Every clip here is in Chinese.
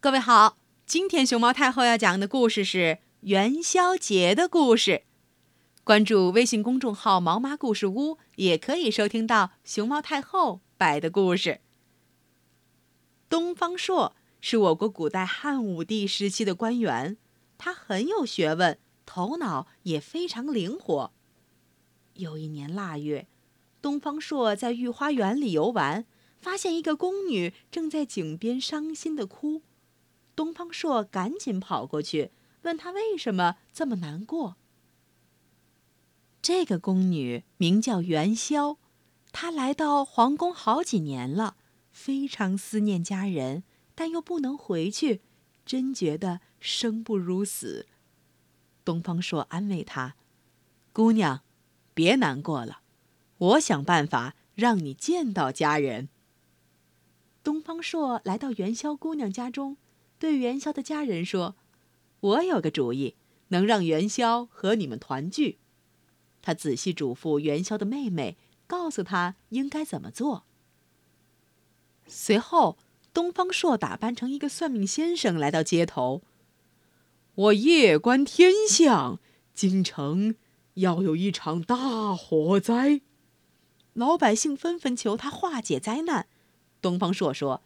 各位好，今天熊猫太后要讲的故事是元宵节的故事。关注微信公众号“毛妈故事屋”，也可以收听到熊猫太后摆的故事。东方朔是我国古代汉武帝时期的官员，他很有学问，头脑也非常灵活。有一年腊月，东方朔在御花园里游玩，发现一个宫女正在井边伤心的哭。东方朔赶紧跑过去，问他为什么这么难过。这个宫女名叫元宵，她来到皇宫好几年了，非常思念家人，但又不能回去，真觉得生不如死。东方朔安慰她：“姑娘，别难过了，我想办法让你见到家人。”东方朔来到元宵姑娘家中。对元宵的家人说：“我有个主意，能让元宵和你们团聚。”他仔细嘱咐元宵的妹妹，告诉她应该怎么做。随后，东方朔打扮成一个算命先生来到街头。我夜观天象，京城要有一场大火灾，老百姓纷纷求他化解灾难。东方朔说：“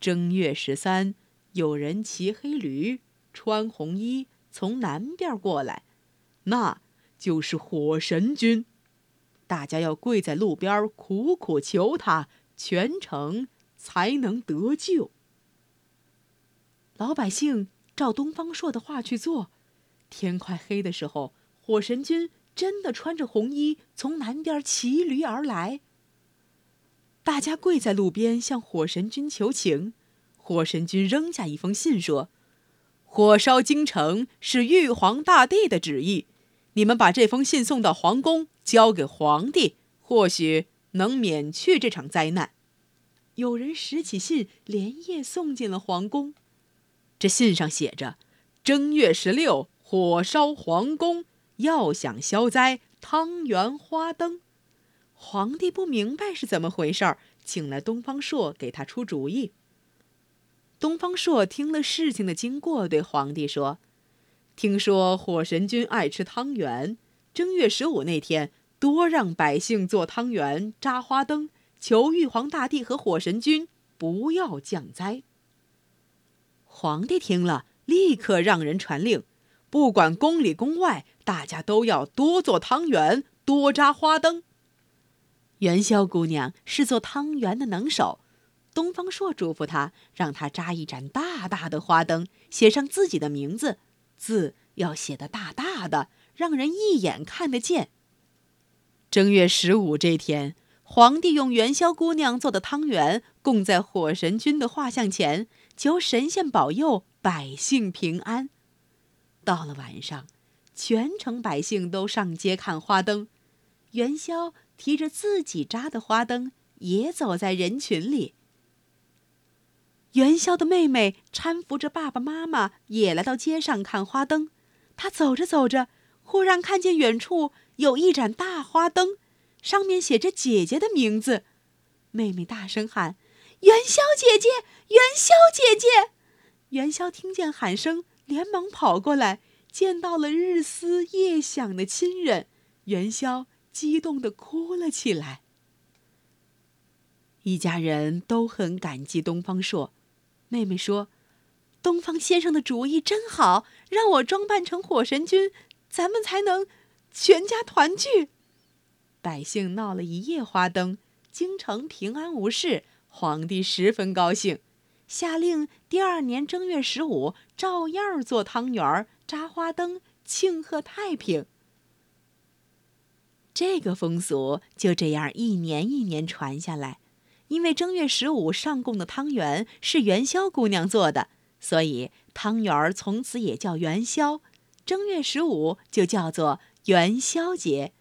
正月十三。”有人骑黑驴，穿红衣，从南边过来，那就是火神君。大家要跪在路边苦苦求他，全城才能得救。老百姓照东方朔的话去做，天快黑的时候，火神君真的穿着红衣从南边骑驴而来。大家跪在路边向火神君求情。火神君扔下一封信说：“火烧京城是玉皇大帝的旨意，你们把这封信送到皇宫，交给皇帝，或许能免去这场灾难。”有人拾起信，连夜送进了皇宫。这信上写着：“正月十六，火烧皇宫，要想消灾，汤圆花灯。”皇帝不明白是怎么回事儿，请来东方朔给他出主意。东方朔听了事情的经过，对皇帝说：“听说火神君爱吃汤圆，正月十五那天多让百姓做汤圆、扎花灯，求玉皇大帝和火神君不要降灾。”皇帝听了，立刻让人传令，不管宫里宫外，大家都要多做汤圆，多扎花灯。元宵姑娘是做汤圆的能手。东方朔嘱咐他，让他扎一盏大大的花灯，写上自己的名字，字要写得大大的，让人一眼看得见。正月十五这天，皇帝用元宵姑娘做的汤圆供在火神君的画像前，求神仙保佑百姓平安。到了晚上，全城百姓都上街看花灯，元宵提着自己扎的花灯，也走在人群里。元宵的妹妹搀扶着爸爸妈妈也来到街上看花灯。她走着走着，忽然看见远处有一盏大花灯，上面写着姐姐的名字。妹妹大声喊：“元宵姐姐，元宵姐姐！”元宵听见喊声，连忙跑过来，见到了日思夜想的亲人，元宵激动地哭了起来。一家人都很感激东方朔。妹妹说：“东方先生的主意真好，让我装扮成火神君，咱们才能全家团聚。”百姓闹了一夜花灯，京城平安无事，皇帝十分高兴，下令第二年正月十五照样做汤圆、扎花灯，庆贺太平。这个风俗就这样一年一年传下来。因为正月十五上供的汤圆是元宵姑娘做的，所以汤圆儿从此也叫元宵。正月十五就叫做元宵节。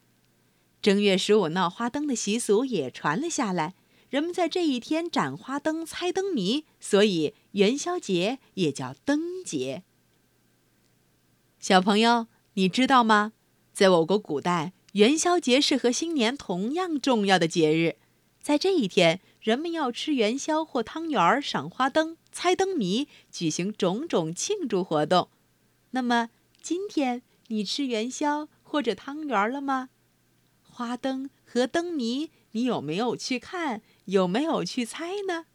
正月十五闹花灯的习俗也传了下来，人们在这一天展花灯、猜灯谜，所以元宵节也叫灯节。小朋友，你知道吗？在我国古代，元宵节是和新年同样重要的节日，在这一天。人们要吃元宵或汤圆、赏花灯、猜灯谜，举行种种庆祝活动。那么，今天你吃元宵或者汤圆了吗？花灯和灯谜，你有没有去看？有没有去猜呢？